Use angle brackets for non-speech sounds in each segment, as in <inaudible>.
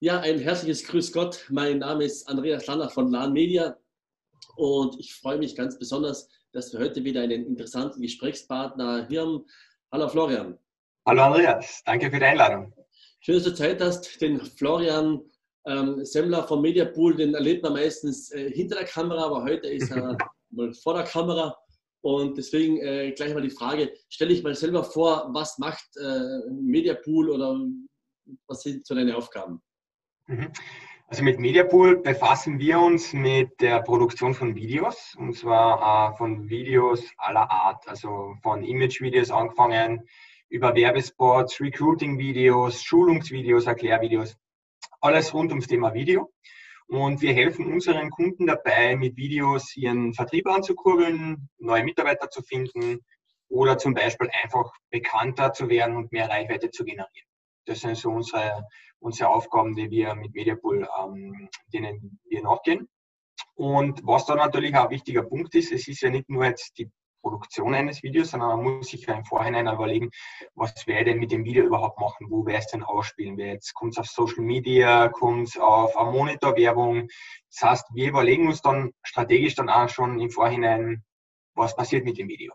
Ja, ein herzliches Grüß Gott. Mein Name ist Andreas Lanner von LAN Media und ich freue mich ganz besonders, dass wir heute wieder einen interessanten Gesprächspartner hier haben. Hallo Florian. Hallo Andreas, danke für die Einladung. Schön, dass du Zeit hast. Den Florian ähm, Semmler vom Mediapool, den erlebt man meistens äh, hinter der Kamera, aber heute ist er <laughs> mal vor der Kamera. Und deswegen äh, gleich mal die Frage, stelle ich mal selber vor, was macht äh, Mediapool oder was sind so deine Aufgaben? Mhm. Also mit Mediapool befassen wir uns mit der Produktion von Videos und zwar äh, von Videos aller Art, also von Image-Videos angefangen über Werbespots, Recruiting-Videos, Schulungsvideos, Erklärvideos, alles rund ums Thema Video. Und wir helfen unseren Kunden dabei, mit Videos ihren Vertrieb anzukurbeln, neue Mitarbeiter zu finden oder zum Beispiel einfach bekannter zu werden und mehr Reichweite zu generieren. Das sind so unsere, unsere Aufgaben, die wir mit Mediapool, ähm, denen wir nachgehen. Und was da natürlich auch ein wichtiger Punkt ist, es ist ja nicht nur jetzt die Produktion eines Videos, sondern man muss sich ja im Vorhinein überlegen, was werde ich denn mit dem Video überhaupt machen, wo werde ich es denn ausspielen, jetzt kommt es auf Social Media, kommt es auf eine Monitorwerbung. Das heißt, wir überlegen uns dann strategisch dann auch schon im Vorhinein, was passiert mit dem Video.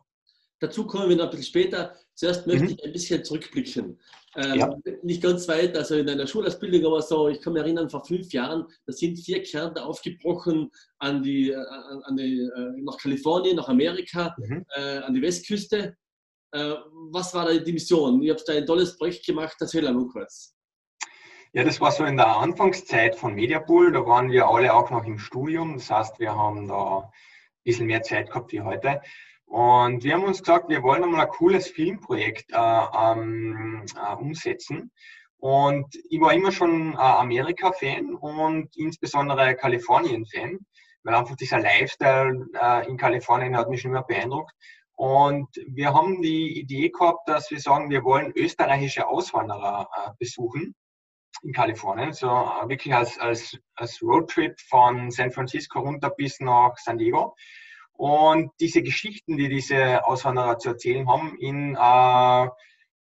Dazu kommen wir noch ein bisschen später. Zuerst möchte mhm. ich ein bisschen zurückblicken. Ähm, ja. Nicht ganz weit, also in einer Schulausbildung, aber so, ich kann mich erinnern, vor fünf Jahren, da sind vier Kärnte aufgebrochen an die, äh, an die, äh, nach Kalifornien, nach Amerika, mhm. äh, an die Westküste. Äh, was war da die Mission? Ihr habt da ein tolles Projekt gemacht, erzähl einmal kurz. Ja, das war so in der Anfangszeit von Mediapool, da waren wir alle auch noch im Studium, das heißt, wir haben da ein bisschen mehr Zeit gehabt wie heute. Und wir haben uns gesagt, wir wollen einmal ein cooles Filmprojekt äh, ähm, äh, umsetzen. Und ich war immer schon Amerika-Fan und insbesondere Kalifornien-Fan, weil einfach dieser Lifestyle äh, in Kalifornien hat mich immer beeindruckt. Und wir haben die Idee gehabt, dass wir sagen, wir wollen österreichische Auswanderer äh, besuchen in Kalifornien, so äh, wirklich als, als, als Roadtrip von San Francisco runter bis nach San Diego. Und diese Geschichten, die diese Auswanderer zu erzählen haben, in äh,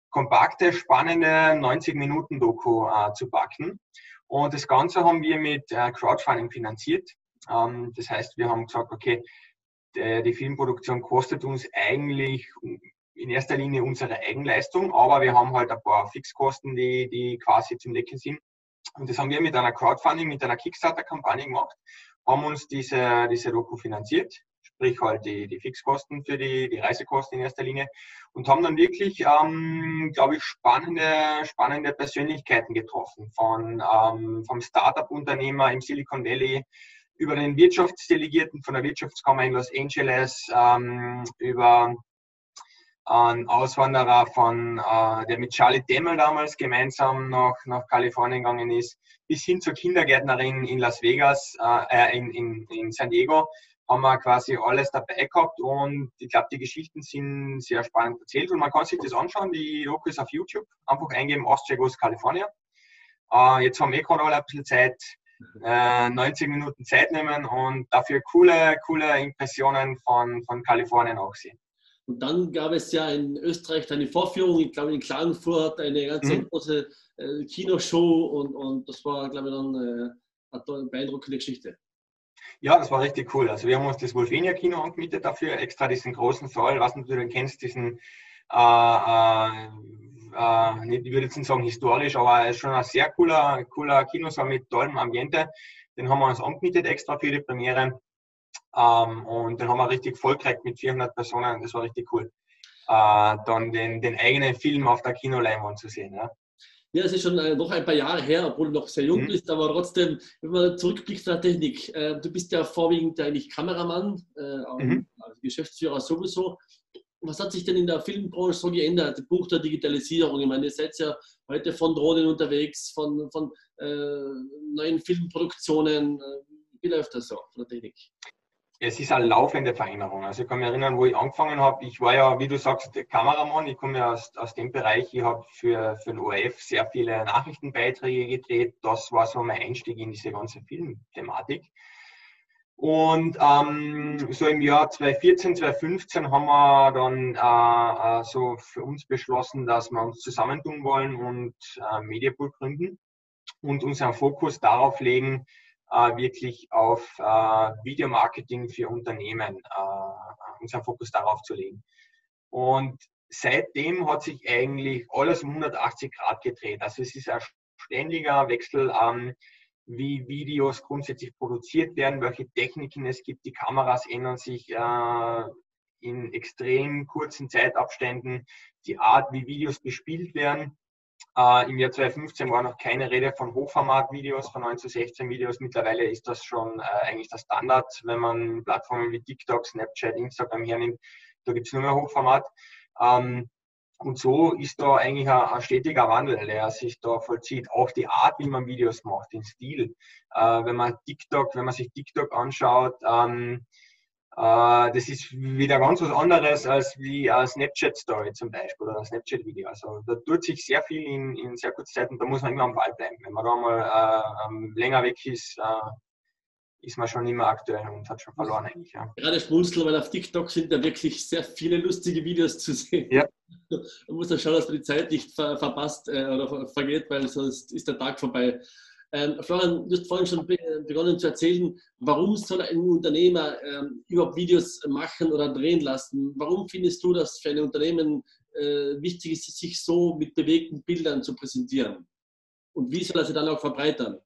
kompakte, spannende 90 Minuten Doku äh, zu packen. Und das Ganze haben wir mit äh, Crowdfunding finanziert. Ähm, das heißt, wir haben gesagt, okay, der, die Filmproduktion kostet uns eigentlich in erster Linie unsere Eigenleistung, aber wir haben halt ein paar Fixkosten, die, die quasi zum Decken sind. Und das haben wir mit einer Crowdfunding, mit einer Kickstarter-Kampagne gemacht, haben uns diese, diese Doku finanziert sprich halt die, die Fixkosten für die, die Reisekosten in erster Linie und haben dann wirklich, ähm, glaube ich, spannende, spannende Persönlichkeiten getroffen, von ähm, vom Startup-Unternehmer im Silicon Valley über den Wirtschaftsdelegierten von der Wirtschaftskammer in Los Angeles, ähm, über einen Auswanderer von, äh, der mit Charlie Demmel damals gemeinsam nach, nach Kalifornien gegangen ist, bis hin zur Kindergärtnerin in Las Vegas, äh, in, in, in San Diego, haben wir quasi alles dabei gehabt und ich glaube, die Geschichten sind sehr spannend erzählt und man kann sich das anschauen. Die Doku ist auf YouTube. Einfach eingeben Ostchegos California. Äh, jetzt haben wir gerade alle ein bisschen Zeit, äh, 90 Minuten Zeit nehmen und dafür coole, coole Impressionen von, von Kalifornien auch sehen. Und dann gab es ja in Österreich eine Vorführung, ich glaube in Klagenfurt, eine ganz mhm. große äh, Kinoshow und, und das war, glaube ich, dann äh, eine beeindruckende Geschichte. Ja, das war richtig cool. Also wir haben uns das Wolfenia Kino angemietet dafür, extra diesen großen Saal, was du den kennst, diesen, äh, äh, äh, ich würde jetzt nicht sagen historisch, aber schon ein sehr cooler, cooler Kinosaal mit tollem Ambiente. Den haben wir uns angemietet extra für die Premiere. Ähm, und den haben wir richtig voll gekriegt mit 400 Personen. Das war richtig cool. Äh, dann den, den eigenen Film auf der Kinoleinwand zu sehen. Ja. Ja, es ist schon äh, noch ein paar Jahre her, obwohl du noch sehr jung mhm. bist, aber trotzdem, wenn man zurückblickt nach Technik, äh, du bist ja vorwiegend eigentlich Kameramann, äh, mhm. Geschäftsführer sowieso. Was hat sich denn in der Filmbranche so geändert, der Punkt der Digitalisierung? Ich meine, ihr seid ja heute von Drohnen unterwegs, von, von äh, neuen Filmproduktionen. Äh, wie läuft das so von der Technik? Es ist eine laufende Veränderung. Also ich kann mich erinnern, wo ich angefangen habe, ich war ja, wie du sagst, Kameramann, ich komme ja aus, aus dem Bereich, ich habe für, für den ORF sehr viele Nachrichtenbeiträge gedreht. Das war so mein Einstieg in diese ganze Filmthematik. Und ähm, so im Jahr 2014, 2015 haben wir dann äh, äh, so für uns beschlossen, dass wir uns zusammentun wollen und äh, Mediapool gründen. und unseren Fokus darauf legen, wirklich auf äh, Videomarketing für Unternehmen, äh, unseren Fokus darauf zu legen. Und seitdem hat sich eigentlich alles um 180 Grad gedreht. Also es ist ein ständiger Wechsel, ähm, wie Videos grundsätzlich produziert werden, welche Techniken es gibt. Die Kameras ändern sich äh, in extrem kurzen Zeitabständen. Die Art, wie Videos bespielt werden. Äh, Im Jahr 2015 war noch keine Rede von Hochformat-Videos, von 9 zu 16 Videos. Mittlerweile ist das schon äh, eigentlich der Standard, wenn man Plattformen wie TikTok, Snapchat, Instagram hernimmt. Da gibt es nur mehr Hochformat. Ähm, und so ist da eigentlich ein, ein, stetiger Wandel, der sich da vollzieht. Auch die Art, wie man Videos macht, den Stil. Äh, wenn man TikTok, wenn man sich TikTok anschaut, ähm, äh, das ist wieder ganz was anderes als wie eine Snapchat-Story zum Beispiel oder ein Snapchat-Video. Also da tut sich sehr viel in, in sehr kurzer Zeit und da muss man immer am Ball bleiben. Wenn man da mal äh, ähm, länger weg ist, äh, ist man schon immer aktuell und hat schon verloren eigentlich. Ja. Gerade schmunzeln, weil auf TikTok sind da wirklich sehr viele lustige Videos zu sehen. Ja. <laughs> Man muss dann schauen, dass man die Zeit nicht ver verpasst äh, oder vergeht, weil sonst ist der Tag vorbei. Ähm, Florian, du hast vorhin schon begonnen zu erzählen, warum soll ein Unternehmer ähm, überhaupt Videos machen oder drehen lassen? Warum findest du, dass für ein Unternehmen äh, wichtig ist, sich so mit bewegten Bildern zu präsentieren? Und wie soll er sie dann auch verbreitern?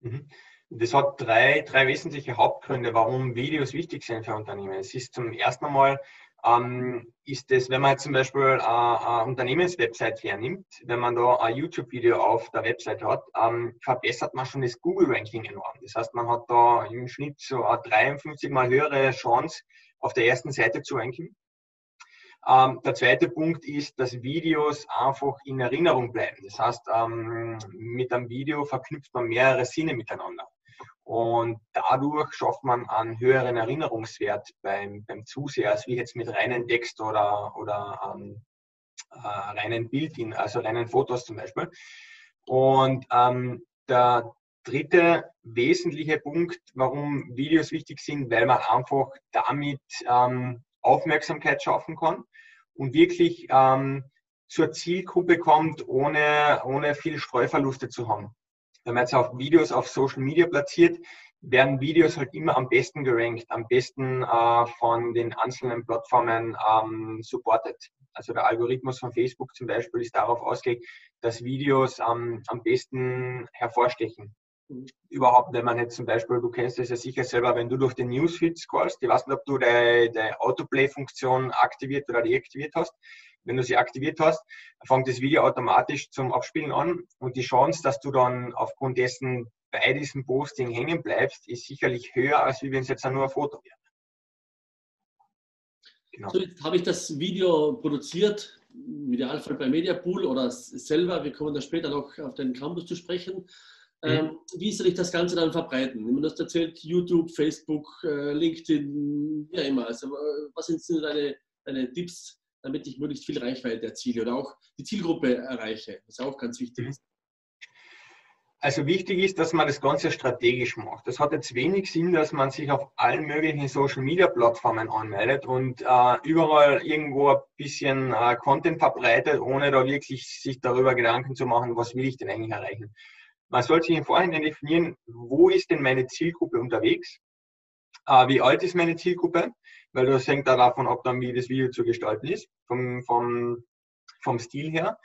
Mhm. Das hat drei, drei wesentliche Hauptgründe, warum Videos wichtig sind für Unternehmen. Es ist zum ersten Mal, ähm, ist es, wenn man jetzt zum Beispiel eine, eine Unternehmenswebsite hernimmt, wenn man da ein YouTube-Video auf der Website hat, ähm, verbessert man schon das Google-Ranking enorm. Das heißt, man hat da im Schnitt so eine 53 mal höhere Chance, auf der ersten Seite zu ranken. Ähm, der zweite Punkt ist, dass Videos einfach in Erinnerung bleiben. Das heißt, ähm, mit einem Video verknüpft man mehrere Sinne miteinander. Und dadurch schafft man einen höheren Erinnerungswert beim, beim Zuseher, als wie jetzt mit reinen Text oder, oder ähm, äh, reinen Bild, also reinen Fotos zum Beispiel. Und ähm, der dritte wesentliche Punkt, warum Videos wichtig sind, weil man einfach damit ähm, Aufmerksamkeit schaffen kann und wirklich ähm, zur Zielgruppe kommt, ohne, ohne viel Streuverluste zu haben wenn man jetzt auf Videos auf Social Media platziert, werden Videos halt immer am besten gerankt, am besten äh, von den einzelnen Plattformen ähm, supported. Also der Algorithmus von Facebook zum Beispiel ist darauf ausgelegt, dass Videos ähm, am besten hervorstechen. Überhaupt, wenn man jetzt zum Beispiel, du kennst das ja sicher selber, wenn du durch den Newsfeed scrollst, ich weiß nicht, ob du die Autoplay-Funktion aktiviert oder deaktiviert hast, wenn du sie aktiviert hast, fängt das Video automatisch zum Abspielen an und die Chance, dass du dann aufgrund dessen bei diesem Posting hängen bleibst, ist sicherlich höher, als wenn es jetzt nur ein Foto wäre. Genau. So, jetzt habe ich das Video produziert, im Idealfall bei Mediapool oder selber. Wir kommen da später noch auf den Campus zu sprechen. Mhm. Ähm, wie soll ich das Ganze dann verbreiten? Wenn man das erzählt, YouTube, Facebook, äh, LinkedIn, ja immer. Also, äh, was sind deine, deine Tipps, damit ich möglichst viel Reichweite erziele oder auch die Zielgruppe erreiche, was auch ganz wichtig mhm. ist. Also wichtig ist, dass man das Ganze strategisch macht. Das hat jetzt wenig Sinn, dass man sich auf allen möglichen Social-Media-Plattformen anmeldet und äh, überall irgendwo ein bisschen äh, Content verbreitet, ohne da wirklich sich darüber Gedanken zu machen, was will ich denn eigentlich erreichen. Man sollte sich im Vorhinein definieren, wo ist denn meine Zielgruppe unterwegs? Äh, wie alt ist meine Zielgruppe? Weil das hängt da davon ab, dann, wie das Video zu gestalten ist, vom, vom, vom Stil her.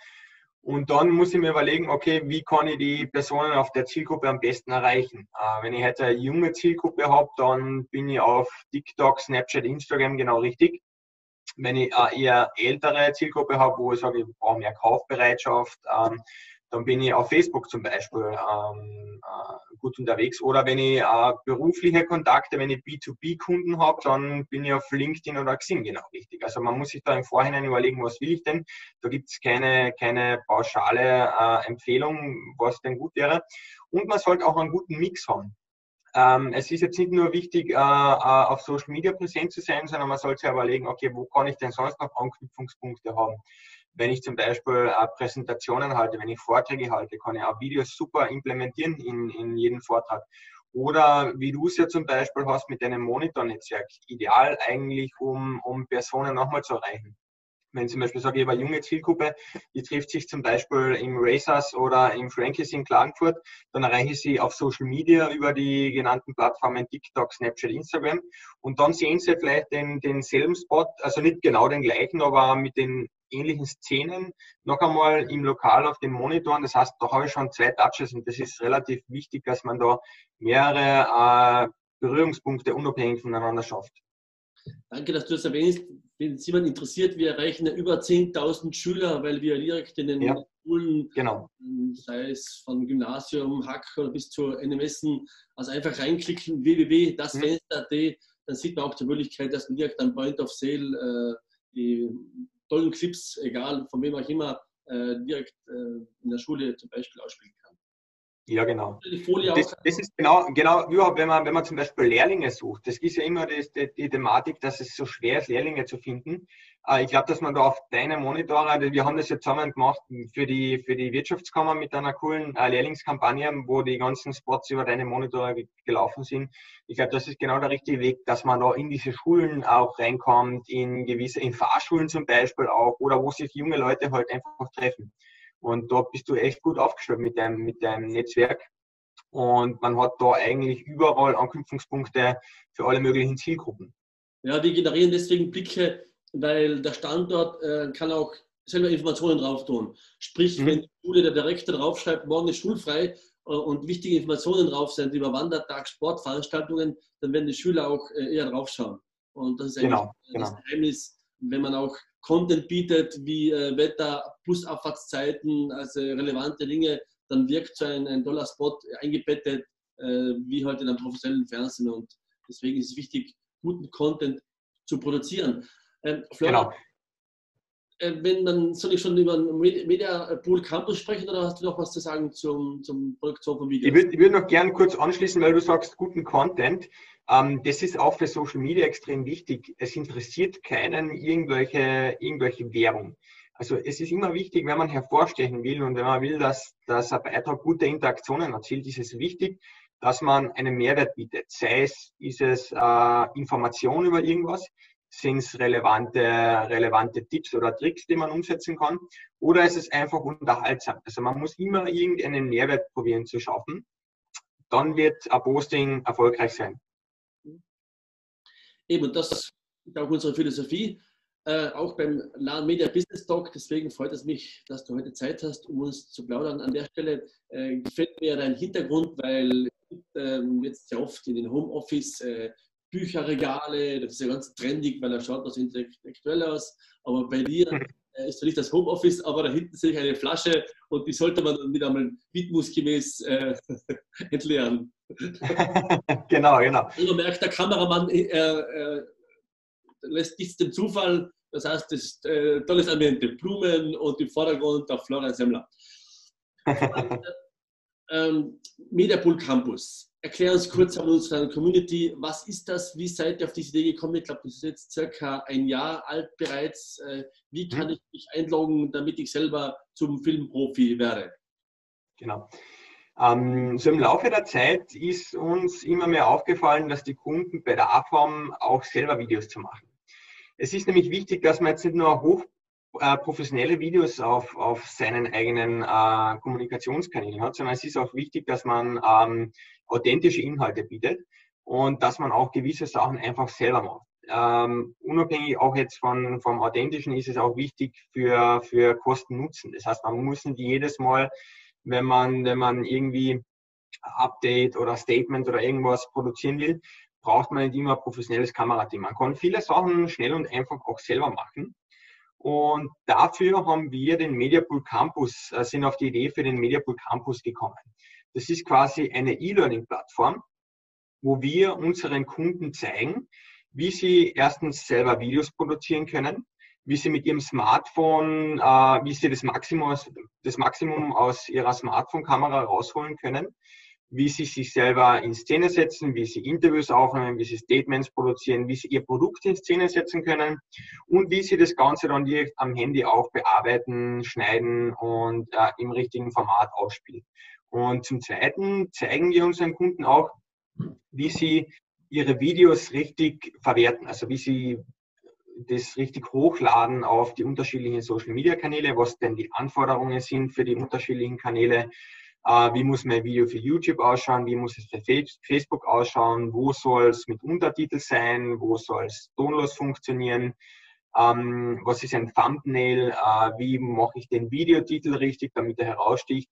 Und dann muss ich mir überlegen, okay, wie kann ich die Personen auf der Zielgruppe am besten erreichen? Äh, wenn ich jetzt eine junge Zielgruppe habe, dann bin ich auf TikTok, Snapchat, Instagram genau richtig. Wenn ich eine eher ältere Zielgruppe habe, wo ich sage, ich brauche mehr Kaufbereitschaft, ähm, dann bin ich auf Facebook zum Beispiel ähm, äh, gut unterwegs. Oder wenn ich äh, berufliche Kontakte, wenn ich B2B-Kunden habe, dann bin ich auf LinkedIn oder Xing genau richtig. Also man muss sich da im Vorhinein überlegen, was will ich denn. Da gibt es keine, keine pauschale äh, Empfehlung, was denn gut wäre. Und man sollte auch einen guten Mix haben. Ähm, es ist jetzt nicht nur wichtig, äh, äh, auf Social Media präsent zu sein, sondern man sollte sich überlegen, okay, wo kann ich denn sonst noch Anknüpfungspunkte haben? Wenn ich zum Beispiel äh, Präsentationen halte, wenn ich Vorträge halte, kann ich auch Videos super implementieren in, in jeden Vortrag. Oder wie du es ja zum Beispiel hast mit deinem Monitornetzwerk, ideal eigentlich, um, um Personen nochmal zu erreichen. wenn zum Beispiel sage, ich habe eine junge Zielgruppe, die trifft sich zum Beispiel im Racers oder im Frankies in Klagenfurt, dann erreiche ich sie auf Social Media über die genannten Plattformen TikTok, Snapchat, Instagram und dann sehen sie vielleicht den, denselben Spot, also nicht genau den gleichen, aber mit den ähnlichen Szenen noch einmal im Lokal auf den Monitoren. Das heißt, da habe ich schon zwei Touches und das ist relativ wichtig, dass man da mehrere äh, Berührungspunkte unabhängig voneinander schafft. Danke, dass du das erwähnst. Wenn es jemand interessiert, wir erreichen ja über 10.000 Schüler, weil wir direkt in den ja, Schulen, genau. sei es von Gymnasium, Hack oder bis zu NMS, also einfach reinklicken, www.dasfenster.at, mhm. dann sieht man auch die Möglichkeit, dass man direkt am Point of Sale äh, die tollen Clips, egal von wem auch immer, äh, direkt äh, in der Schule zum Beispiel ausspielen. Ja, genau. Das, das, ist genau, genau überhaupt, wenn man, wenn man zum Beispiel Lehrlinge sucht. Das ist ja immer die, die, die Thematik, dass es so schwer ist, Lehrlinge zu finden. Äh, ich glaube, dass man da auf deine Monitore, wir haben das ja zusammen gemacht für die, für die Wirtschaftskammer mit einer coolen äh, Lehrlingskampagne, wo die ganzen Spots über deine Monitore gelaufen sind. Ich glaube, das ist genau der richtige Weg, dass man da in diese Schulen auch reinkommt, in gewisse, in Fahrschulen zum Beispiel auch, oder wo sich junge Leute halt einfach treffen. Und da bist du echt gut aufgestellt mit deinem, mit deinem Netzwerk. Und man hat da eigentlich überall Anknüpfungspunkte für alle möglichen Zielgruppen. Ja, die generieren deswegen Blicke, weil der Standort äh, kann auch selber Informationen drauf tun. Sprich, mhm. wenn die Schule der Direktor draufschreibt, morgen ist schulfrei äh, und wichtige Informationen drauf sind über Wandertag, Sportveranstaltungen, dann werden die Schüler auch äh, eher draufschauen. Und das ist eigentlich genau, das genau. Geheimnis, wenn man auch Content bietet, wie äh, Wetter, Busabfahrtszeiten, also relevante Dinge, dann wirkt so ein, ein toller Spot eingebettet, äh, wie heute halt in einem professionellen Fernsehen. Und deswegen ist es wichtig, guten Content zu produzieren. Ähm, Florian, genau. Äh, wenn dann soll ich schon über einen Media Pool Campus sprechen oder hast du noch was zu sagen zum, zum Produktion von Videos? Ich würde würd noch gerne kurz anschließen, weil du sagst, guten Content. Ähm, das ist auch für Social Media extrem wichtig. Es interessiert keinen irgendwelche, irgendwelche Währung. Also es ist immer wichtig, wenn man hervorstechen will und wenn man will, dass, dass ein Beitrag gute Interaktionen erzielt, ist es wichtig, dass man einen Mehrwert bietet. Sei es, ist es äh, Information über irgendwas, sind es relevante, relevante Tipps oder Tricks, die man umsetzen kann, oder ist es einfach unterhaltsam. Also man muss immer irgendeinen Mehrwert probieren zu schaffen. Dann wird ein Posting erfolgreich sein. Eben, und das ist auch unsere Philosophie, äh, auch beim LAN Media Business Talk. Deswegen freut es mich, dass du heute Zeit hast, um uns zu plaudern. An der Stelle äh, gefällt mir dein Hintergrund, weil äh, jetzt sehr oft in den Homeoffice äh, Bücherregale, das ist ja ganz trendig, weil er schaut das intellektuell aus. Aber bei dir <laughs> äh, ist zwar nicht das Homeoffice, aber da hinten sehe ich eine Flasche und die sollte man dann wieder einmal rhythmusgemäß äh, <laughs> entleeren. <laughs> genau, genau. Also merkt der Kameramann, äh, äh, lässt nichts dem Zufall. Das heißt, das ist äh, tolles Ambiente. Blumen und im Vordergrund der Florian Semmler. ähm, Mediapool Campus. Erklär uns kurz an unserer Community, was ist das? Wie seid ihr auf diese Idee gekommen? Ich glaube, das ist jetzt circa ein Jahr alt bereits. Äh, wie kann mhm. ich mich einloggen, damit ich selber zum Filmprofi werde? Genau. Ähm, so im Laufe der Zeit ist uns immer mehr aufgefallen, dass die Kunden bei der A-Form auch selber Videos zu machen. Es ist nämlich wichtig, dass man jetzt nicht nur hoch äh, professionelle Videos auf, auf seinen eigenen äh, Kommunikationskanälen hat, sondern es ist auch wichtig, dass man ähm, authentische Inhalte bietet und dass man auch gewisse Sachen einfach selber macht. Ähm, unabhängig auch jetzt von, vom Authentischen ist es auch wichtig für, für Kosten-Nutzen. Das heißt, man muss nicht jedes Mal wenn man, wenn man irgendwie Update oder Statement oder irgendwas produzieren will, braucht man nicht immer ein professionelles Kamerateam. Man kann viele Sachen schnell und einfach auch selber machen. Und dafür haben wir den Mediapool Campus, äh, sind auf die Idee für den Mediapool Campus gekommen. Das ist quasi eine E-Learning-Plattform, wo wir unseren Kunden zeigen, wie sie erstens selber Videos produzieren können, wie sie mit ihrem Smartphone, äh, wie sie das Maximum, das Maximum aus ihrer Smartphone-Kamera rausholen können, wie sie sich selber in Szene setzen, wie sie Interviews aufnehmen, wie sie Statements produzieren, wie sie ihr Produkt in Szene setzen können und wie sie das Ganze dann direkt am Handy auch bearbeiten, schneiden und äh, im richtigen Format ausspielen. Und zum Zweiten zeigen wir unseren Kunden auch, wie sie ihre Videos richtig verwerten, also wie sie das richtig hochladen auf die unterschiedlichen Social Media Kanäle, was denn die Anforderungen sind für die unterschiedlichen Kanäle, äh, wie muss mein Video für YouTube ausschauen, wie muss es für Facebook ausschauen, wo soll es mit Untertitel sein, wo soll es tonlos funktionieren, ähm, was ist ein Thumbnail, äh, wie mache ich den Videotitel richtig, damit er heraussticht.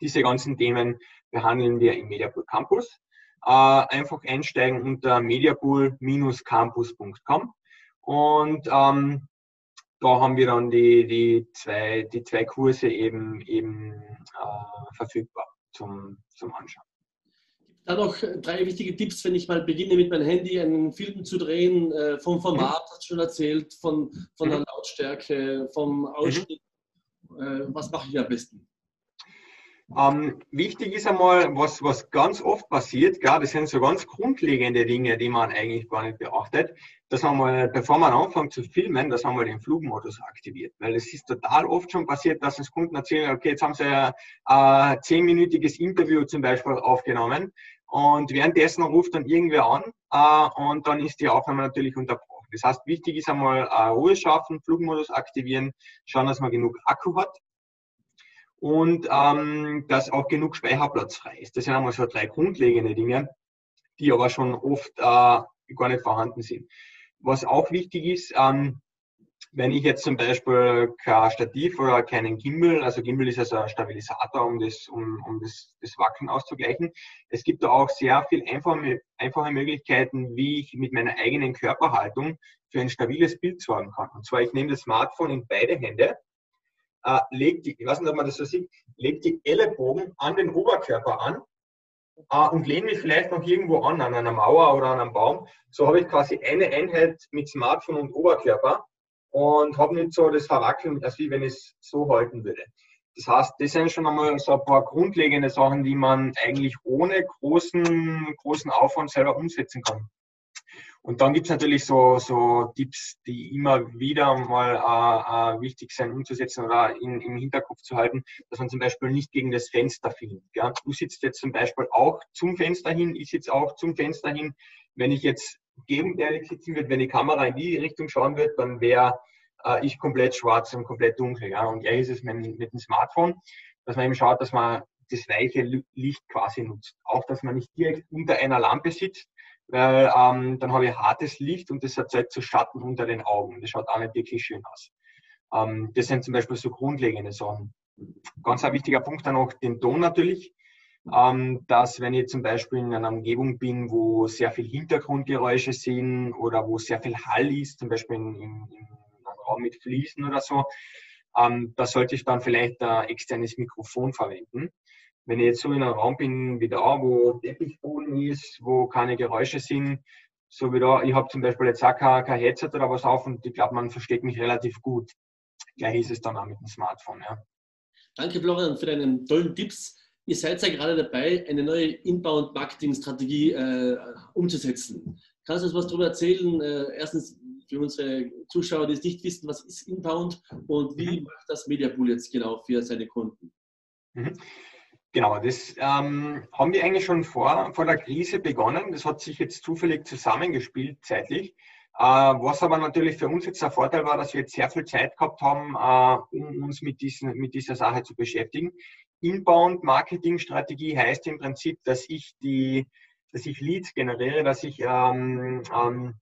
Diese ganzen Themen behandeln wir im Mediapool Campus. Äh, einfach einsteigen unter mediapool-campus.com und ähm, da haben wir dann die, die, zwei, die zwei Kurse eben, eben äh, verfügbar zum, zum Anschauen. Da noch drei wichtige Tipps, wenn ich mal beginne mit meinem Handy einen Film zu drehen, äh, vom Format, hast du schon erzählt, von, von der mhm. Lautstärke, vom Ausschnitt. Mhm. Äh, was mache ich am besten? Ähm, wichtig ist einmal, was, was ganz oft passiert, klar, das sind so ganz grundlegende Dinge, die man eigentlich gar nicht beachtet, dass man mal, bevor man anfängt zu filmen, dass man mal den Flugmodus aktiviert. Weil es ist total oft schon passiert, dass uns Kunden erzählen, okay, jetzt haben sie ein, ein zehnminütiges Interview zum Beispiel aufgenommen und währenddessen ruft dann irgendwer an äh, und dann ist die Aufnahme natürlich unterbrochen. Das heißt, wichtig ist einmal äh, Ruhe schaffen, Flugmodus aktivieren, schauen, dass man genug Akku hat und ähm, dass auch genug Speicherplatz frei ist. Das sind einmal so drei grundlegende Dinge, die aber schon oft äh, gar nicht vorhanden sind. Was auch wichtig ist, ähm, wenn ich jetzt zum Beispiel kein Stativ oder keinen Gimbal, also Gimbal ist also ein Stabilisator, um das, um, um das, das Wackeln auszugleichen. Es gibt da auch sehr viel einfache, einfache Möglichkeiten, wie ich mit meiner eigenen Körperhaltung für ein stabiles Bild sorgen kann. Und zwar, ich nehme das Smartphone in beide Hände äh, legt die, ich weiß nicht, ob man das so sieht, legt die Ellenbogen an den Oberkörper an äh, und lehne mich vielleicht noch irgendwo an, an einer Mauer oder an einem Baum. So habe ich quasi eine Einheit mit Smartphone und Oberkörper und habe nicht so das Verwackeln, als wie wenn ich es so halten würde. Das heißt, das sind schon einmal so ein paar grundlegende Sachen, die man eigentlich ohne großen, großen Aufwand selber umsetzen kann. Und dann gibt es natürlich so, so Tipps, die immer wieder mal äh, äh, wichtig sind umzusetzen oder in, im Hinterkopf zu halten, dass man zum Beispiel nicht gegen das Fenster filmt. Ja? Du sitzt jetzt zum Beispiel auch zum Fenster hin, ich sitze auch zum Fenster hin. Wenn ich jetzt gegenwärtig sitzen würde, wenn die Kamera in die Richtung schauen würde, dann wäre äh, ich komplett schwarz und komplett dunkel. Ja? Und gleich ist es mit, mit dem Smartphone, dass man eben schaut, dass man das weiche Licht quasi nutzt. Auch, dass man nicht direkt unter einer Lampe sitzt, weil ähm, dann habe ich hartes Licht und das erzeugt so Schatten unter den Augen. Das schaut auch nicht wirklich schön aus. Ähm, das sind zum Beispiel so grundlegende Sachen. Ganz ein wichtiger Punkt dann auch den Ton natürlich, ähm, dass wenn ich zum Beispiel in einer Umgebung bin, wo sehr viel Hintergrundgeräusche sind oder wo sehr viel Hall ist, zum Beispiel in, in, in einem Raum mit Fliesen oder so, ähm, da sollte ich dann vielleicht ein externes Mikrofon verwenden wenn ich jetzt so in einem Raum bin wie da, wo Teppichboden ist, wo keine Geräusche sind, so wie da, ich habe zum Beispiel jetzt auch kein, kein Headset oder was auf und ich glaube, man versteht mich relativ gut. Gleich ist es dann auch mit dem Smartphone. Ja. Danke, Florian, für deine tollen Tipps. Ihr seid ja gerade dabei, eine neue Inbound-Marketing-Strategie äh, umzusetzen. Kannst du uns was darüber erzählen? Äh, erstens für unsere Zuschauer, die es nicht wissen, was ist Inbound und wie mhm. macht das Mediapool jetzt genau für seine Kunden? Mhm. Genau, das ähm, haben wir eigentlich schon vor, vor der Krise begonnen. Das hat sich jetzt zufällig zusammengespielt zeitlich. Äh, was aber natürlich für uns jetzt der Vorteil war, dass wir jetzt sehr viel Zeit gehabt haben, äh, um uns mit, diesen, mit dieser Sache zu beschäftigen. Inbound-Marketing-Strategie heißt im Prinzip, dass ich die, dass ich Leads generiere, dass ich ähm, ähm,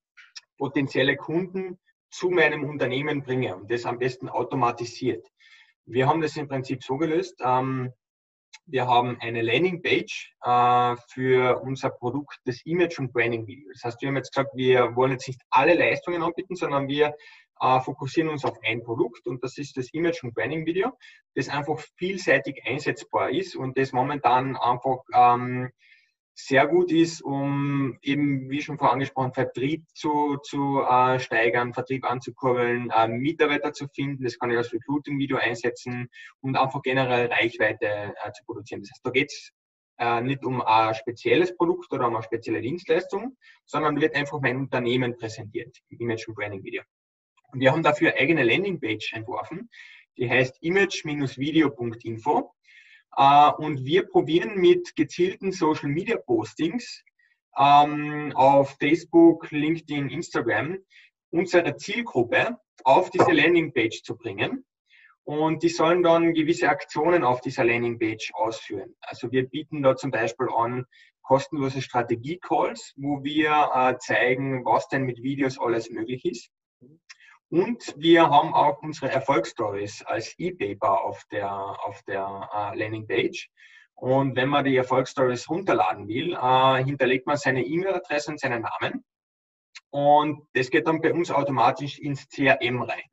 potenzielle Kunden zu meinem Unternehmen bringe und das am besten automatisiert. Wir haben das im Prinzip so gelöst. Ähm, wir haben eine Landingpage äh, für unser Produkt, das Image- und Branding-Video. Das heißt, wir haben jetzt gesagt, wir wollen jetzt nicht alle Leistungen anbieten, sondern wir äh, fokussieren uns auf ein Produkt und das ist das Image- und Branding-Video, das einfach vielseitig einsetzbar ist und das momentan einfach ähm, sehr gut ist, um eben, wie schon vorher angesprochen, Vertrieb zu, zu äh, steigern, Vertrieb anzukurbeln, äh, Mitarbeiter zu finden. Das kann ich als Recruiting-Video einsetzen und einfach generell Reichweite äh, zu produzieren. Das heißt, da geht es äh, nicht um ein spezielles Produkt oder um eine spezielle Dienstleistung, sondern wird einfach mein Unternehmen präsentiert im Image- und Branding-Video. Und wir haben dafür eigene Landingpage entworfen, die heißt image-video.info. Äh, und wir probieren mit gezielten Social Media Postings ähm, auf Facebook, LinkedIn, Instagram unsere Zielgruppe auf diese Landingpage zu bringen. Und die sollen dann gewisse Aktionen auf dieser Landingpage ausführen. Also wir bieten da zum Beispiel an kostenlose Strategie-Calls, wo wir äh, zeigen, was denn mit Videos alles möglich ist. Und wir haben auch unsere Erfolgsstories als E-Paper auf der, auf der äh, Landingpage. Und wenn man die Erfolgsstories runterladen will, äh, hinterlegt man seine E-Mail-Adresse und seinen Namen. Und das geht dann bei uns automatisch ins CRM rein.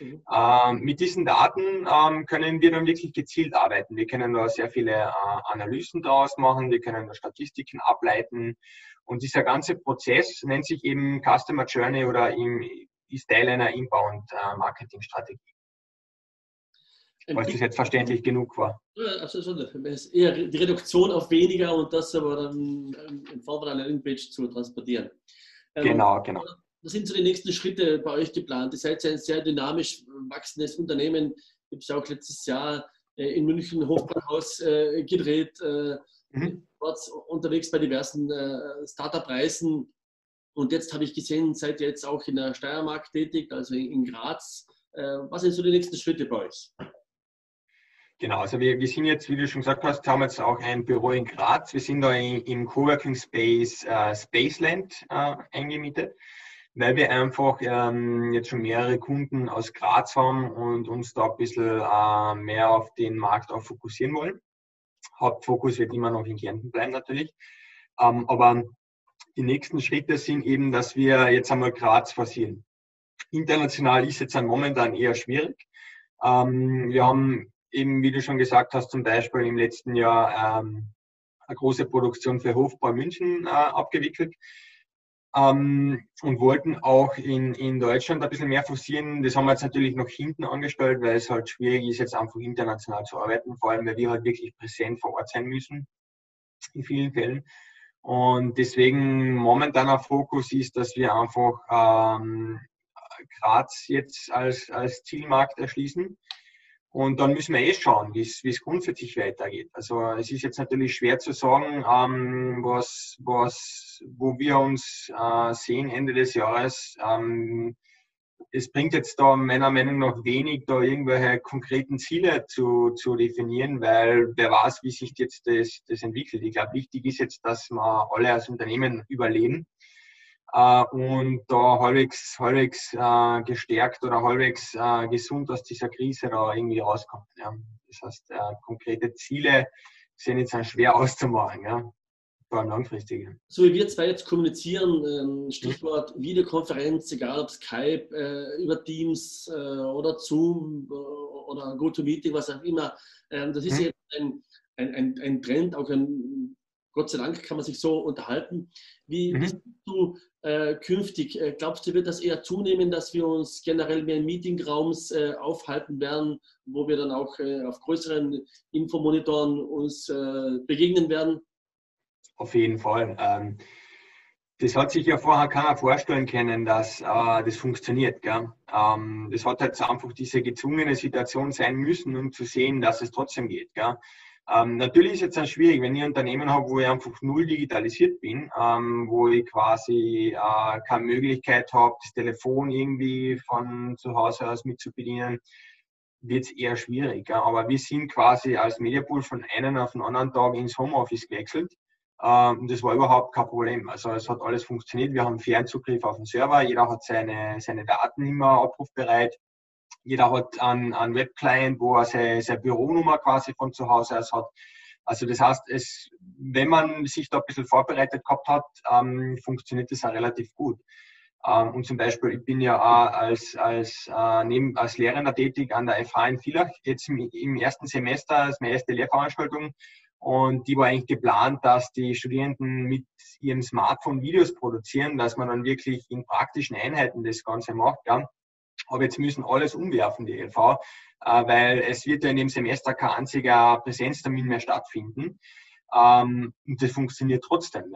Mhm. Ähm, mit diesen Daten ähm, können wir dann wirklich gezielt arbeiten. Wir können da sehr viele äh, Analysen daraus machen, wir können da Statistiken ableiten. Und dieser ganze Prozess nennt sich eben Customer Journey oder im, ist Teil einer Inbound-Marketing-Strategie. Falls das jetzt verständlich genug war. Ja, absolut. Es ist eher die Reduktion auf weniger und das aber dann in Form einer Landingpage zu transportieren. Ähm, genau, genau. Was sind so die nächsten Schritte bei euch geplant? Ihr seid ja ein sehr dynamisch wachsendes Unternehmen. Ich habe es auch letztes Jahr äh, in München Hofbrandhaus äh, gedreht, äh, mhm. unterwegs bei diversen Startup-Reisen. Und jetzt habe ich gesehen, seid ihr jetzt auch in der Steiermark tätig, also in Graz. Was sind so die nächsten Schritte bei euch? Genau, also wir, wir sind jetzt, wie du schon gesagt hast, haben jetzt auch ein Büro in Graz. Wir sind da im Coworking Space äh, Spaceland äh, eingemietet weil wir einfach ähm, jetzt schon mehrere Kunden aus Graz haben und uns da ein bisschen äh, mehr auf den Markt auch fokussieren wollen. Hauptfokus wird immer noch in Kärnten bleiben natürlich. Ähm, aber die nächsten Schritte sind eben, dass wir jetzt einmal Graz forcieren. International ist jetzt momentan eher schwierig. Ähm, wir haben eben, wie du schon gesagt hast, zum Beispiel im letzten Jahr ähm, eine große Produktion für Hofbau München äh, abgewickelt ähm, und wollten auch in, in Deutschland ein bisschen mehr forcieren. Das haben wir jetzt natürlich noch hinten angestellt, weil es halt schwierig ist, jetzt einfach international zu arbeiten, vor allem weil wir halt wirklich präsent vor Ort sein müssen, in vielen Fällen. Und deswegen momentaner Fokus ist, dass wir einfach ähm, Graz jetzt als, als Zielmarkt erschließen und dann müssen wir eh schauen, wie es grundsätzlich weitergeht. Also es ist jetzt natürlich schwer zu sagen, ähm, was, was, wo wir uns äh, sehen Ende des Jahres. Ähm, es bringt jetzt da meiner Meinung nach wenig, da irgendwelche konkreten Ziele zu, zu definieren, weil wer weiß, wie sich jetzt das, das entwickelt. Ich glaube, wichtig ist jetzt, dass wir alle als Unternehmen überleben äh, und da halbwegs, halbwegs äh, gestärkt oder halbwegs äh, gesund aus dieser Krise da irgendwie rauskommt. Ja. Das heißt, äh, konkrete Ziele sind jetzt schwer auszumachen, ja. Vor allem langfristige. So wie wir zwei jetzt kommunizieren, ähm, Stichwort mhm. Videokonferenz, egal ob Skype, äh, über Teams äh, oder Zoom oder GoToMeeting, was auch immer, ähm, das ist mhm. jetzt ein, ein, ein, ein Trend, auch ein Gott sei Dank kann man sich so unterhalten. Wie, mhm. wie du äh, künftig? Äh, glaubst du, wird das eher zunehmen, dass wir uns generell mehr in Meetingraums äh, aufhalten werden, wo wir dann auch äh, auf größeren Infomonitoren uns äh, begegnen werden? Auf jeden Fall. Ähm, das hat sich ja vorher keiner vorstellen können, dass äh, das funktioniert. Ähm, das hat jetzt einfach diese gezwungene Situation sein müssen, um zu sehen, dass es trotzdem geht. Gell? Ähm, natürlich ist es jetzt dann schwierig, wenn ich ein Unternehmen habe, wo ich einfach null digitalisiert bin, ähm, wo ich quasi äh, keine Möglichkeit habe, das Telefon irgendwie von zu Hause aus mitzubedienen, wird es eher schwierig. Ja. Aber wir sind quasi als Mediapool von einem auf den anderen Tag ins Homeoffice gewechselt. Ähm, und das war überhaupt kein Problem. Also es hat alles funktioniert. Wir haben Fernzugriff auf den Server, jeder hat seine, seine Daten immer abrufbereit. Jeder hat einen, einen Webclient, wo er seine, seine Büronummer quasi von zu Hause aus hat. Also das heißt, es, wenn man sich da ein bisschen vorbereitet gehabt hat, ähm, funktioniert das auch relativ gut. Ähm, und zum Beispiel, ich bin ja auch als, als, äh, neben, als Lehrender tätig an der FH in Villach, jetzt im, im ersten Semester, das ist meine erste Lehrveranstaltung. Und die war eigentlich geplant, dass die Studierenden mit ihrem Smartphone Videos produzieren, dass man dann wirklich in praktischen Einheiten das Ganze macht. Ja. Aber jetzt müssen alles umwerfen, die LV, äh, weil es wird ja in dem Semester kein einziger Präsenztermin mehr stattfinden. Ähm, und das funktioniert trotzdem.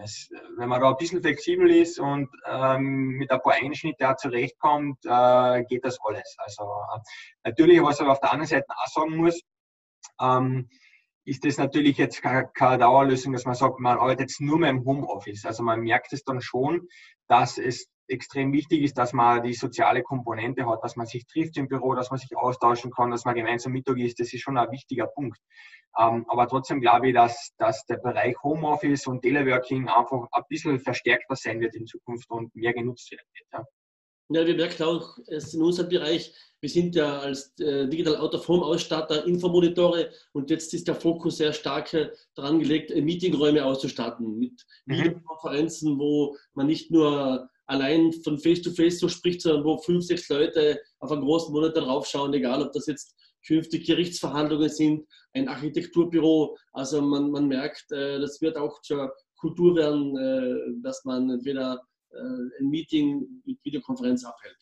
Wenn man da ein bisschen flexibel ist und ähm, mit ein paar Einschnitte auch zurechtkommt, äh, geht das alles. Also äh, natürlich, was ich auf der anderen Seite auch sagen muss, ähm, ist das natürlich jetzt keine, Dauerlösung, dass man sagt, man arbeitet jetzt nur mehr im Homeoffice. Also man merkt es dann schon, dass es extrem wichtig ist, dass man die soziale Komponente hat, dass man sich trifft im Büro, dass man sich austauschen kann, dass man gemeinsam Mittag isst. Das ist schon ein wichtiger Punkt. Ähm, aber trotzdem glaube ich, dass, dass der Bereich Homeoffice und Teleworking einfach ein bisschen verstärkter sein wird in Zukunft und mehr genutzt werden wird. Ja. Wir merken auch es in unserem Bereich, wir sind ja als äh, Digital Out of Home Ausstatter Infomonitore und jetzt ist der Fokus sehr stark äh, daran gelegt, äh, Meetingräume auszustatten mit mhm. Videokonferenzen, wo man nicht nur allein von Face to Face so spricht, sondern wo fünf, sechs Leute auf einen großen Monitor draufschauen, egal ob das jetzt künftig Gerichtsverhandlungen sind, ein Architekturbüro. Also man, man merkt, äh, das wird auch zur Kultur werden, äh, dass man entweder ein Meeting mit Videokonferenz abhält.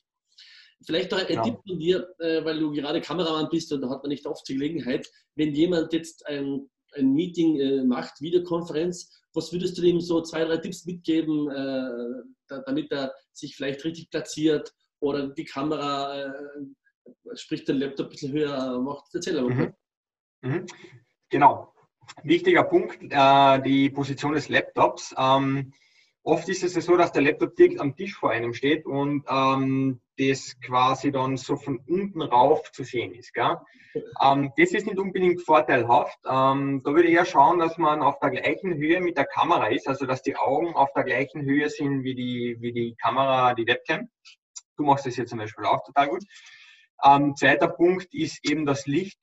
Vielleicht noch ein ja. Tipp von dir, äh, weil du gerade Kameramann bist und da hat man nicht oft die Gelegenheit, wenn jemand jetzt ein, ein Meeting äh, macht, Videokonferenz, was würdest du ihm so zwei, drei Tipps mitgeben, damit er sich vielleicht richtig platziert oder die Kamera, sprich den Laptop ein bisschen höher macht? Erzähl aber. Mhm. Mhm. Genau. Wichtiger Punkt, die Position des Laptops. Ähm, Oft ist es so, dass der Laptop direkt am Tisch vor einem steht und ähm, das quasi dann so von unten rauf zu sehen ist. Gell? Ähm, das ist nicht unbedingt vorteilhaft. Ähm, da würde ich eher schauen, dass man auf der gleichen Höhe mit der Kamera ist, also dass die Augen auf der gleichen Höhe sind wie die, wie die Kamera, die Webcam. Du machst das jetzt zum Beispiel auch total gut. Ähm, zweiter Punkt ist eben das Licht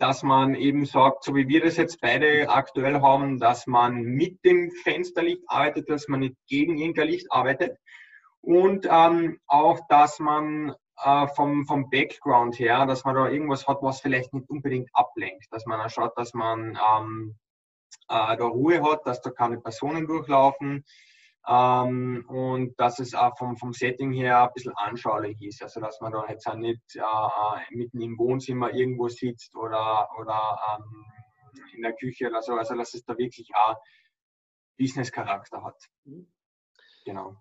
dass man eben sagt, so wie wir das jetzt beide aktuell haben, dass man mit dem Fensterlicht arbeitet, dass man nicht gegen irgendein Licht arbeitet. Und ähm, auch, dass man äh, vom, vom Background her, dass man da irgendwas hat, was vielleicht nicht unbedingt ablenkt, dass man schaut, dass man ähm, äh, da Ruhe hat, dass da keine Personen durchlaufen, ähm, und dass es auch vom, vom Setting her ein bisschen anschaulich ist. Also dass man da jetzt auch nicht äh, äh, mitten im Wohnzimmer irgendwo sitzt oder, oder ähm, in der Küche oder so. Also dass es da wirklich auch Business-Charakter hat. Mhm. Genau.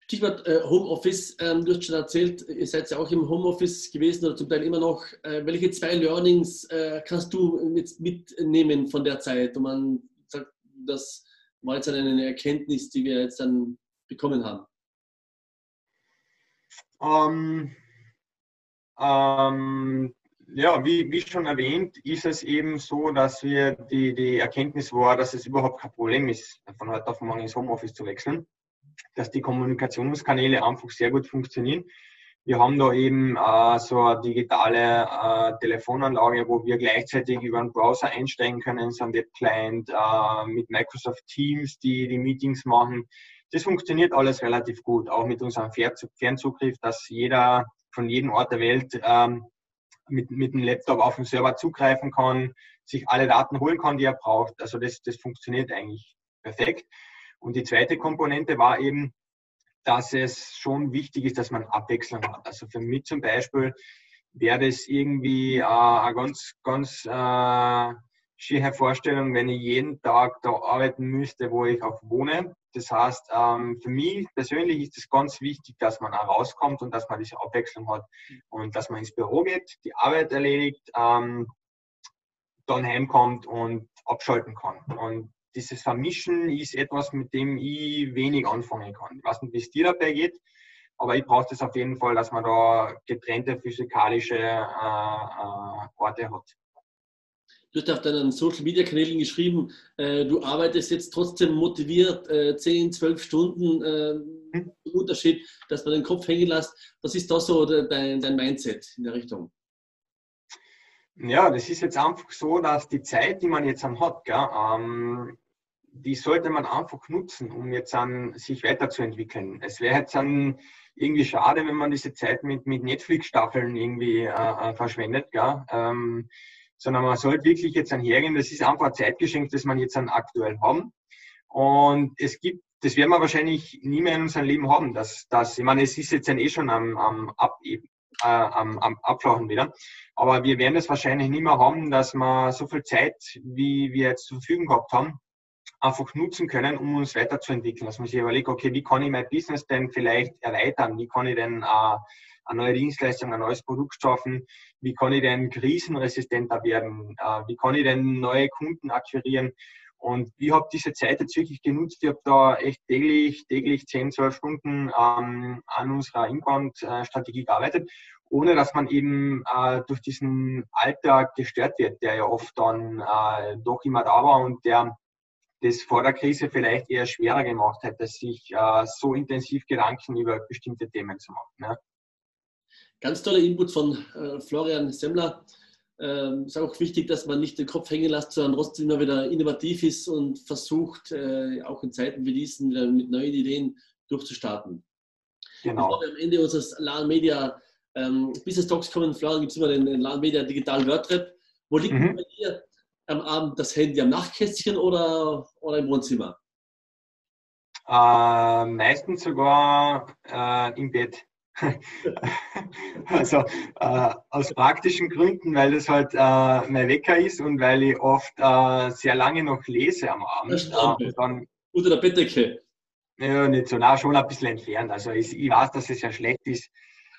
Stichwort äh, Homeoffice, ähm, du hast schon erzählt, ihr seid ja auch im Homeoffice gewesen oder zum Teil immer noch. Äh, welche zwei Learnings äh, kannst du jetzt mitnehmen von der Zeit, wo man sagt, dass war jetzt eine Erkenntnis, die wir jetzt dann bekommen haben? Ähm, ähm, ja, wie, wie, schon erwähnt, ist es eben so, dass wir die, die Erkenntnis war, dass es überhaupt kein Problem ist, von heute auf morgen ins Homeoffice zu wechseln, dass die Kommunikationskanäle einfach sehr gut funktionieren wir haben da eben äh, so eine digitale äh, Telefonanlage, wo wir gleichzeitig über einen Browser einsteigen können, so ein Webclient äh, mit Microsoft Teams, die die Meetings machen. Das funktioniert alles relativ gut, auch mit unserem Fernzugriff, dass jeder von jedem Ort der Welt ähm, mit, mit dem Laptop auf den Server zugreifen kann, sich alle Daten holen kann, die er braucht. Also das, das funktioniert eigentlich perfekt. Und die zweite Komponente war eben, dass es schon wichtig ist, dass man Abwechslung hat. Also für mich zum Beispiel wäre das irgendwie äh, eine ganz, ganz äh, schöne Vorstellung, wenn ich jeden Tag da arbeiten müsste, wo ich auch wohne. Das heißt, ähm, für mich persönlich ist es ganz wichtig, dass man auch rauskommt und dass man diese Abwechslung hat und dass man ins Büro geht, die Arbeit erledigt, ähm, dann heimkommt und abschalten kann. Und dieses Vermischen ist etwas, mit dem ich wenig anfangen kann. Ich weiß nicht, wie es dir dabei geht, aber ich brauche das auf jeden Fall, dass man da getrennte physikalische äh, äh, Orte hat. Du hast auf deinen Social Media Kanälen geschrieben, äh, du arbeitest jetzt trotzdem motiviert, äh, 10, 12 Stunden, äh, hm. Unterschied, dass man den Kopf hängen lässt. Was ist da so dein, dein Mindset in der Richtung? Ja, das ist jetzt einfach so, dass die Zeit, die man jetzt hat, gell, ähm, die sollte man einfach nutzen, um jetzt an sich weiterzuentwickeln. Es wäre jetzt dann irgendwie schade, wenn man diese Zeit mit, mit Netflix-Staffeln irgendwie äh, äh verschwendet, gell? Ähm, sondern man sollte wirklich jetzt hergehen, das ist einfach ein Zeitgeschenk, das man jetzt dann aktuell haben. Und es gibt, das werden wir wahrscheinlich nie mehr in unserem Leben haben, dass, dass ich meine, es ist jetzt eh schon am, am, Ab, äh, am, am Abflachen wieder. Aber wir werden es wahrscheinlich nicht mehr haben, dass wir so viel Zeit, wie wir jetzt zur Verfügung gehabt haben, einfach nutzen können, um uns weiterzuentwickeln. Dass man sich überlegt, okay, wie kann ich mein Business denn vielleicht erweitern? Wie kann ich denn äh, eine neue Dienstleistung, ein neues Produkt schaffen? Wie kann ich denn krisenresistenter werden? Äh, wie kann ich denn neue Kunden akquirieren? Und ich habe diese Zeit jetzt wirklich genutzt. Ich habe da echt täglich, täglich 10, 12 Stunden ähm, an unserer Inbound-Strategie gearbeitet, ohne dass man eben äh, durch diesen Alltag gestört wird, der ja oft dann äh, doch immer da war und der das vor der Krise vielleicht eher schwerer gemacht hätte, sich äh, so intensiv Gedanken über bestimmte Themen zu machen. Ja. Ganz toller Input von äh, Florian Semmler ähm, ist auch wichtig, dass man nicht den Kopf hängen lässt, sondern trotzdem immer wieder innovativ ist und versucht, äh, auch in Zeiten wie diesen wieder mit neuen Ideen durchzustarten. Genau. Bevor wir am Ende unseres LAN Media ähm, Business Talks kommen, Florian, gibt es immer den, den LAN Media Digital Wordtrap. Wo liegt mhm. bei dir am Abend das Handy? Am Nachtkästchen oder, oder im Wohnzimmer? Äh, meistens sogar äh, im Bett. <laughs> also äh, aus praktischen Gründen, weil das halt äh, mein Wecker ist und weil ich oft äh, sehr lange noch lese am Abend. Äh, dann, Unter der Bettdecke. Ja, nicht so nah, schon ein bisschen entfernt. Also ich, ich weiß, dass es ja schlecht ist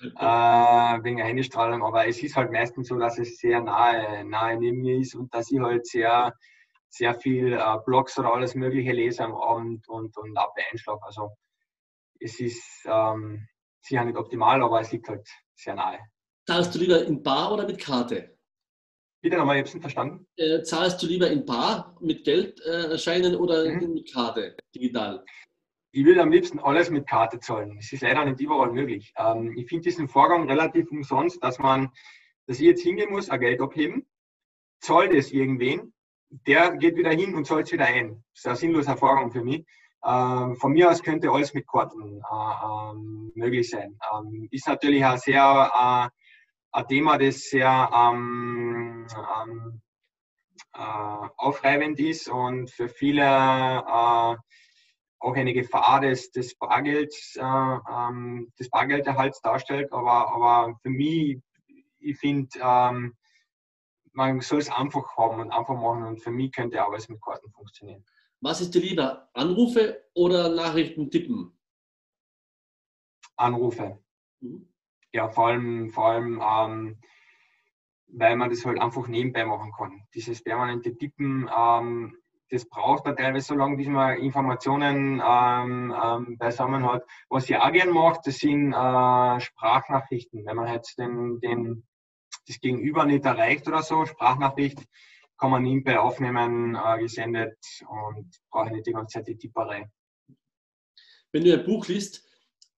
äh, wegen der Handystrahlung, aber es ist halt meistens so, dass es sehr nahe, nahe neben mir ist und dass ich halt sehr, sehr viel äh, Blogs oder alles Mögliche lese am Abend und, und ab einschlafe. Also es ist ähm, sicher nicht optimal, aber es liegt halt sehr nahe. Zahlst du lieber in Bar oder mit Karte? Bitte nochmal, ich habe es nicht verstanden. Äh, zahlst du lieber in Bar mit Geldscheinen äh, oder mhm. mit Karte, digital? Ich würde am liebsten alles mit Karte zahlen. Es ist leider nicht überall möglich. Ähm, ich finde diesen Vorgang relativ umsonst, dass man, dass ich jetzt hingehen muss, ein Geld abheben, zahlt es irgendwen, der geht wieder hin und zahlt es wieder ein. Das ist ein sinnloser Vorgang für mich. Ähm, von mir aus könnte alles mit Karten äh, ähm, möglich sein. Ähm, ist natürlich ein sehr äh, ein Thema, das sehr ähm, ähm, äh, aufreibend ist und für viele äh, auch eine Gefahr des, des Bargelds, äh, ähm, des Bargelderhalts darstellt. Aber, aber für mich, ich finde, man soll es einfach haben und einfach machen und für mich könnte alles mit Karten funktionieren. Was ist dir lieber, Anrufe oder Nachrichten tippen? Anrufe. Mhm. Ja, vor allem, vor allem ähm, weil man das halt einfach nebenbei machen kann. Dieses permanente Tippen, ähm, das braucht man teilweise so lange, bis man Informationen ähm, ähm, beisammen hat. Was gerne mache, das sind äh, Sprachnachrichten. Wenn man jetzt den, den, das Gegenüber nicht erreicht oder so, Sprachnachricht, kann man nebenbei aufnehmen, äh, gesendet und brauche nicht die ganze Zeit die Tipperei. Wenn du ein Buch liest,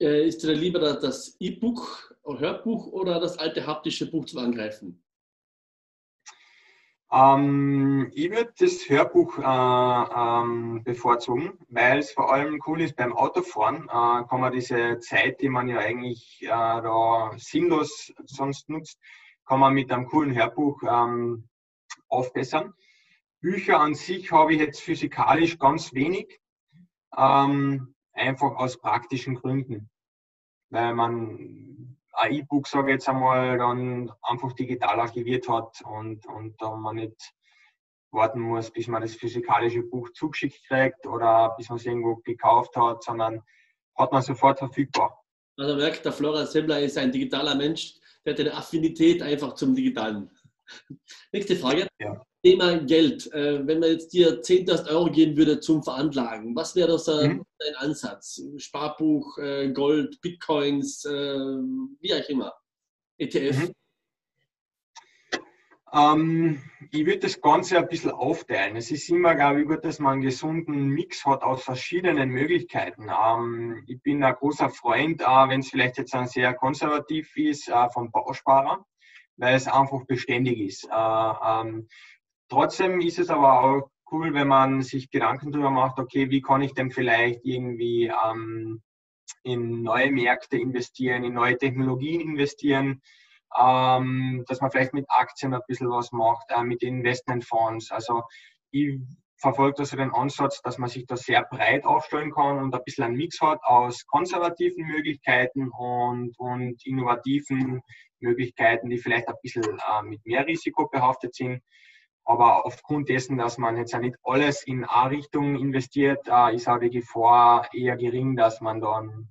äh, ist dir lieber das E-Book, Hörbuch oder das alte haptische Buch zum Angreifen? Ähm, ich würde das Hörbuch äh, ähm, bevorzugen, weil es vor allem cool ist beim Autofahren, äh, kann man diese Zeit, die man ja eigentlich äh, da sinnlos sonst nutzt, kann man mit einem coolen Hörbuch ähm, aufbessern. Bücher an sich habe ich jetzt physikalisch ganz wenig, ähm, einfach aus praktischen Gründen. Weil man ein E-Book, sage ich jetzt einmal, dann einfach digital archiviert hat und, und da man nicht warten muss, bis man das physikalische Buch zugeschickt kriegt oder bis man es irgendwo gekauft hat, sondern hat man sofort verfügbar. Also merkt, der Florian Semmler ist ein digitaler Mensch, der hat eine Affinität einfach zum Digitalen. <laughs> Nächste Frage. Ja. Thema Geld. Äh, wenn man jetzt dir 10.000 Euro geben würde zum Veranlagen, was wäre das äh, mhm. dein Ansatz? Sparbuch, äh, Gold, Bitcoins, wie auch immer. ETF? Mhm. Ähm, ich würde das Ganze ein bisschen aufteilen. Es ist immer, glaube ich, gut, dass man einen gesunden Mix hat aus verschiedenen Möglichkeiten. Ähm, ich bin ein großer Freund, wenn es vielleicht jetzt ein sehr konservativ ist, vom Bausparer weil es einfach beständig ist. Äh, ähm, trotzdem ist es aber auch cool, wenn man sich Gedanken darüber macht, okay, wie kann ich denn vielleicht irgendwie ähm, in neue Märkte investieren, in neue Technologien investieren, ähm, dass man vielleicht mit Aktien ein bisschen was macht, äh, mit Investmentfonds. Also ich verfolge also den Ansatz, dass man sich da sehr breit aufstellen kann und ein bisschen einen Mix hat aus konservativen Möglichkeiten und, und innovativen Möglichkeiten, die vielleicht ein bisschen äh, mit mehr Risiko behaftet sind. Aber aufgrund dessen, dass man jetzt ja nicht alles in A-Richtung investiert, äh, ist auch die Gefahr eher gering, dass man dann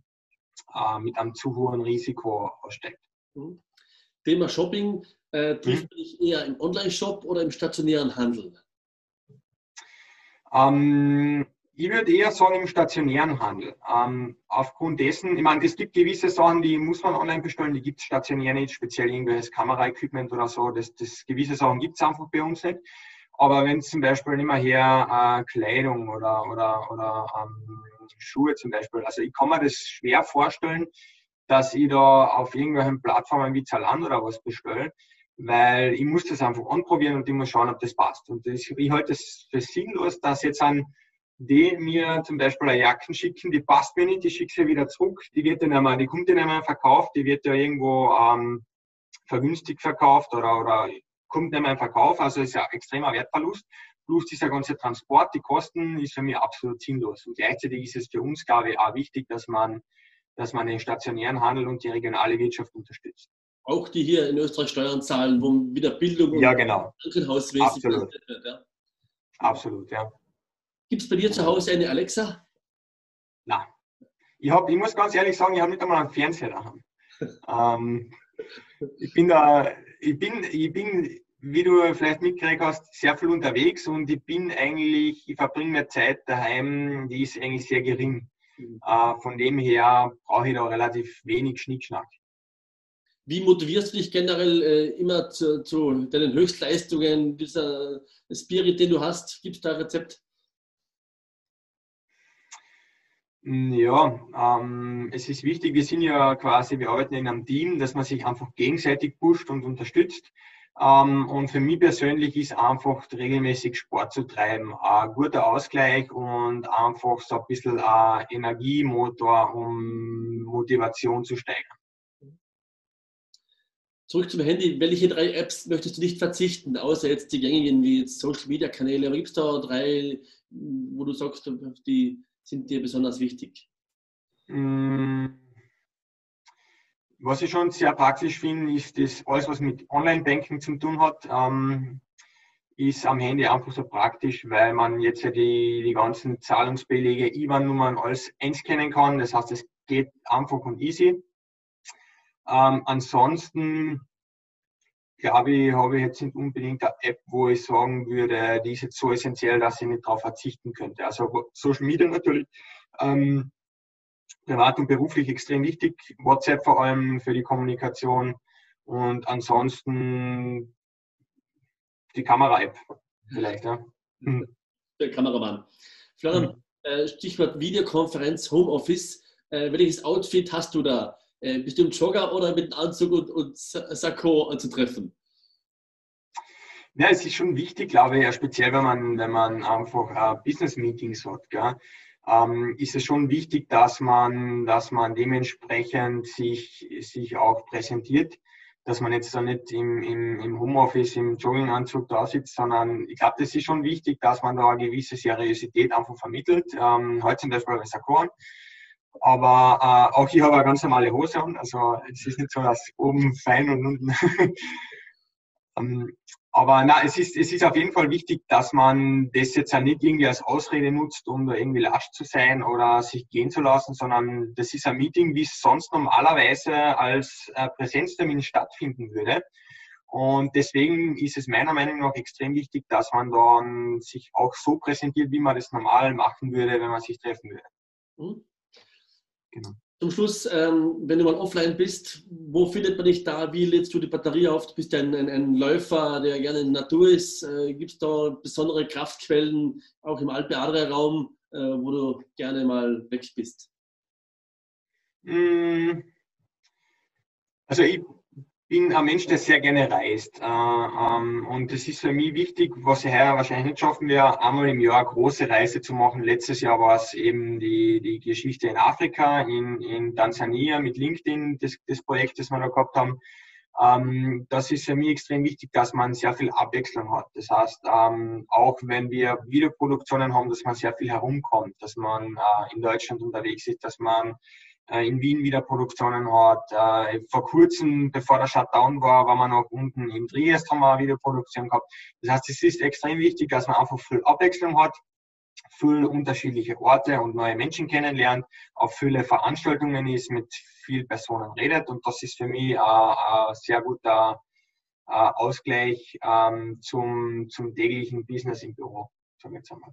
äh, mit einem zu hohen Risiko aussteckt. Mhm. Thema Shopping, äh, trifft mhm. dich eher im Online-Shop oder im stationären Handel? Ähm, ich würde eher sagen im stationären Handel. Ähm, aufgrund dessen, ich meine, es gibt gewisse Sachen, die muss man online bestellen, die gibt es stationär nicht, speziell irgendwelches Kameraequipment oder so. Das, das gewisse Sachen gibt es einfach bei uns nicht. Aber wenn es zum Beispiel mehr her äh, Kleidung oder, oder, oder ähm, Schuhe zum Beispiel, also ich kann mir das schwer vorstellen, dass ich da auf irgendwelchen Plattformen wie Zalando oder was bestelle, weil ich muss das einfach anprobieren und ich muss schauen, ob das passt. Und das, ich halte es für sinnlos, dass jetzt ein die mir zum Beispiel eine Jacken schicken, die passt mir nicht, die schicke sie wieder zurück, die wird dann einmal, die kommt dann einmal verkauft, die wird ja irgendwo ähm, vergünstigt verkauft oder, oder kommt nicht mehr in Verkauf, also ist ja extremer Wertverlust. Plus dieser ganze Transport, die Kosten ist für mich absolut sinnlos. Und gleichzeitig ist es für uns, glaube ich, auch wichtig, dass man, dass man den stationären Handel und die regionale Wirtschaft unterstützt. Auch die hier in Österreich Steuern zahlen, wo wieder Bildung ja, genau. Krankenhauswesen Absolut. Wird, ja. Absolut, ja. Gibt es bei dir zu Hause eine Alexa? Nein. Ich, hab, ich muss ganz ehrlich sagen, ich habe nicht einmal einen Fernseher daheim. ähm, ich bin da, ich bin, ich bin, wie du vielleicht mitgekriegt hast, sehr viel unterwegs und ich bin eigentlich, ich verbringe mehr Zeit daheim, die ist eigentlich sehr gering. Mhm. Äh, von dem her brauche ich da relativ wenig Schnickschnack. Wie motivierst du dich generell äh, immer zu, zu, deinen Höchstleistungen, dieser Spirit, den du hast? Gibt es da ein Rezept? Hm, ja, ähm, es ist wichtig, wir sind ja quasi, wir arbeiten in einem Team, dass man sich einfach gegenseitig pusht und unterstützt. Ähm, und für mich persönlich ist einfach regelmäßig Sport zu treiben ein guter Ausgleich und einfach so ein bisschen ein Energiemotor, um Motivation zu steigern. Zurück zum Handy. Welche drei Apps möchtest du nicht verzichten, außer jetzt die gängigen wie Social Media Kanäle? Gibt es da drei, wo du sagst, die sind dir besonders wichtig? Mm. Was ich schon sehr praktisch finde, ist das alles, was mit Online-Banking zu tun hat, ähm, ist am Handy einfach so praktisch, weil man jetzt ja die, die ganzen Zahlungsbelege, IBAN-Nummern alles einscannen kann. Das heißt, es geht einfach und easy. Ähm, ansonsten glaube ich, habe ich jetzt nicht unbedingt eine App, wo ich sagen würde, die ist jetzt so essentiell, dass ich nicht darauf verzichten könnte. Also Social Media natürlich, ähm, privat und beruflich extrem wichtig, WhatsApp vor allem für die Kommunikation und ansonsten die Kamera-App vielleicht. Ja. Hm. Der Kameramann. Florian, hm. äh, Stichwort Videokonferenz, Homeoffice. Äh, welches Outfit hast du da? Äh, im Jogger oder mit Anzug und, und Sakko anzutreffen? Ja, es ist schon wichtig, glaube ich, ja, speziell wenn man, wenn man einfach äh, Business-Meetings hat, gell, ähm, ist es schon wichtig, dass man, dass man dementsprechend sich, sich auch präsentiert, dass man jetzt da nicht im, im, im Homeoffice im Jogginganzug da sitzt, sondern ich glaube, das ist schon wichtig, dass man da eine gewisse Seriosität einfach vermittelt. Ähm, heute zum Beispiel bei Sakko aber äh, auch ich habe eine ganz normale Hose an. Also es ist nicht so, dass oben fein und unten. <laughs> ähm, aber na, es ist, es ist auf jeden Fall wichtig, dass man das jetzt auch nicht irgendwie als Ausrede nutzt, um da irgendwie lasch zu sein oder sich gehen zu lassen, sondern das ist ein Meeting, wie es sonst normalerweise als äh, Präsenztermin stattfinden würde. Und deswegen ist es meiner Meinung nach extrem wichtig, dass man dann sich auch so präsentiert, wie man das normal machen würde, wenn man sich treffen würde. Genau. Zum Schluss, ähm, wenn du mal offline bist, wo findet man dich da? Wie lädst du die Batterie auf? Du bist ja ein, ein, ein Läufer, der gerne in der Natur ist. Äh, Gibt es da besondere Kraftquellen, auch im Alpe-Adria-Raum, äh, wo du gerne mal weg bist? Hm. Also ich bin ein Mensch, der sehr gerne reist. Äh, ähm, und es ist für mich wichtig, was ich heuer wahrscheinlich nicht schaffen werde, einmal im Jahr eine große Reise zu machen. Letztes Jahr war es eben die, die Geschichte in Afrika, in, in Tansania mit LinkedIn, das, das Projekt, das wir da gehabt haben. Ähm, das ist für mich extrem wichtig, dass man sehr viel Abwechslung hat. Das heißt, ähm, auch wenn wir Videoproduktionen haben, dass man sehr viel herumkommt, dass man äh, in Deutschland unterwegs ist, dass man in Wien wieder Produktionen hat. Äh, vor kurzem, bevor der Shutdown war, war man noch unten in Triest, haben wir eine Videoproduktion gehabt. Das heißt, es ist extrem wichtig, dass man einfach viel Abwechslung hat, viel unterschiedliche Orte und neue Menschen kennenlernt, auf viele Veranstaltungen ist, mit vielen Personen redet und das ist für mich ein sehr guter Ausgleich ähm, zum, zum täglichen Business im Büro, sagen wir jetzt einmal.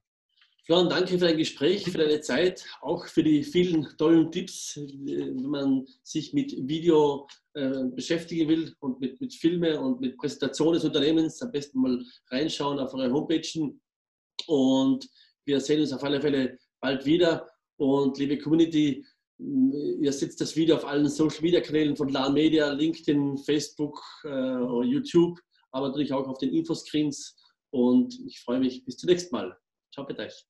Florian, danke für dein Gespräch, für deine Zeit, auch für die vielen tollen Tipps, wenn man sich mit Video äh, beschäftigen will und mit, mit Filme und mit Präsentationen des Unternehmens. Am besten mal reinschauen auf eure Homepage. Und wir sehen uns auf alle Fälle bald wieder. Und liebe Community, ihr setzt das Video auf allen Social Media Kanälen von LAN Media, LinkedIn, Facebook äh, YouTube, aber natürlich auch auf den Infoscreens. Und ich freue mich bis zum nächsten Mal. Ciao, bitte euch.